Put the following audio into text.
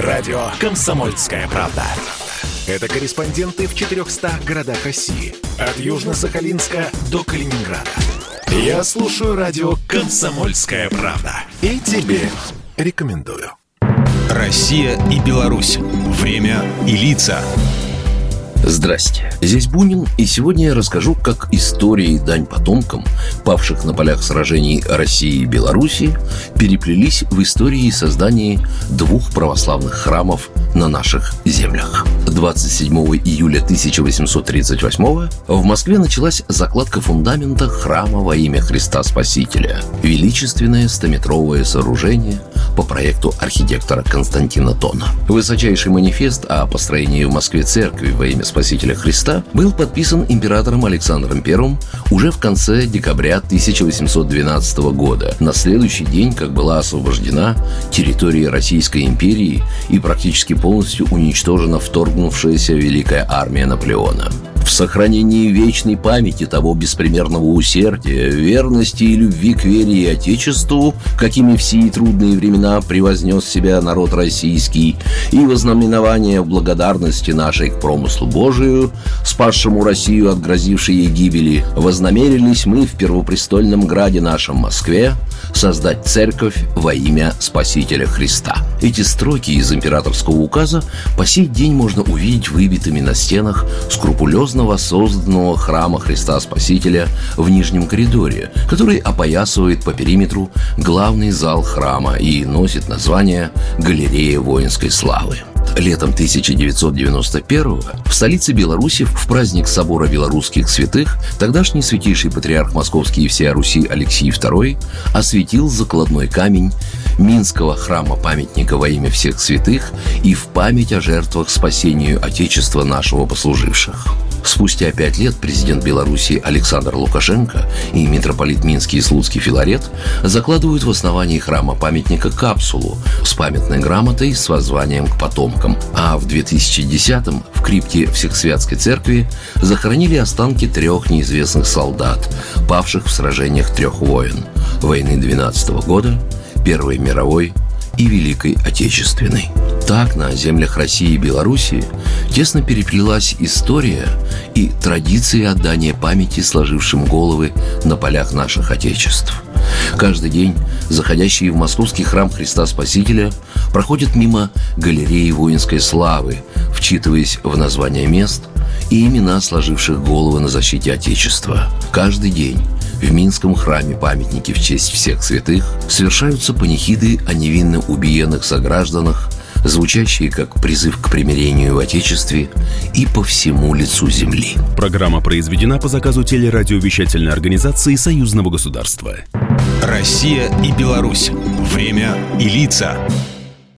Радио «Комсомольская правда». Это корреспонденты в 400 городах России. От Южно-Сахалинска до Калининграда. Я слушаю радио «Комсомольская правда». И тебе рекомендую. Россия и Беларусь. Время и лица. Здрасте, здесь Бунин, и сегодня я расскажу, как история и дань потомкам, павших на полях сражений России и Беларуси, переплелись в истории создания двух православных храмов на наших землях. 27 июля 1838 в Москве началась закладка фундамента храма во имя Христа Спасителя. Величественное стометровое сооружение по проекту архитектора Константина Тона. Высочайший манифест о построении в Москве церкви во имя Спасителя Христа был подписан императором Александром I уже в конце декабря 1812 года, на следующий день, как была освобождена территория Российской империи и практически полностью уничтожена вторгнувшаяся Великая армия Наполеона в сохранении вечной памяти того беспримерного усердия, верности и любви к вере и Отечеству, какими в сии трудные времена превознес себя народ российский, и вознаменование благодарности нашей к промыслу Божию, спасшему Россию от грозившей ей гибели, вознамерились мы в первопрестольном граде нашем Москве создать церковь во имя Спасителя Христа. Эти строки из императорского указа по сей день можно увидеть выбитыми на стенах скрупулезно искусно воссозданного храма Христа Спасителя в нижнем коридоре, который опоясывает по периметру главный зал храма и носит название «Галерея воинской славы» летом 1991 в столице Беларуси в праздник Собора Белорусских Святых тогдашний святейший патриарх Московский и всея Руси Алексей II осветил закладной камень Минского храма памятника во имя всех святых и в память о жертвах спасению Отечества нашего послуживших. Спустя пять лет президент Беларуси Александр Лукашенко и митрополит Минский и Слуцкий Филарет закладывают в основании храма памятника капсулу с памятной грамотой с воззванием к потомкам. А в 2010-м в крипте Всехсвятской церкви захоронили останки трех неизвестных солдат, павших в сражениях трех войн – войны 12 -го года, Первой мировой и Великой Отечественной. Так на землях России и Белоруссии тесно переплелась история и традиции отдания памяти сложившим головы на полях наших Отечеств. Каждый день заходящие в московский храм Христа Спасителя проходят мимо галереи воинской славы, вчитываясь в названия мест и имена сложивших головы на защите Отечества. Каждый день в Минском храме памятники в честь всех святых совершаются панихиды о невинно убиенных согражданах, звучащие как призыв к примирению в Отечестве и по всему лицу земли. Программа произведена по заказу телерадиовещательной организации Союзного государства. Россия и Беларусь. Время и лица.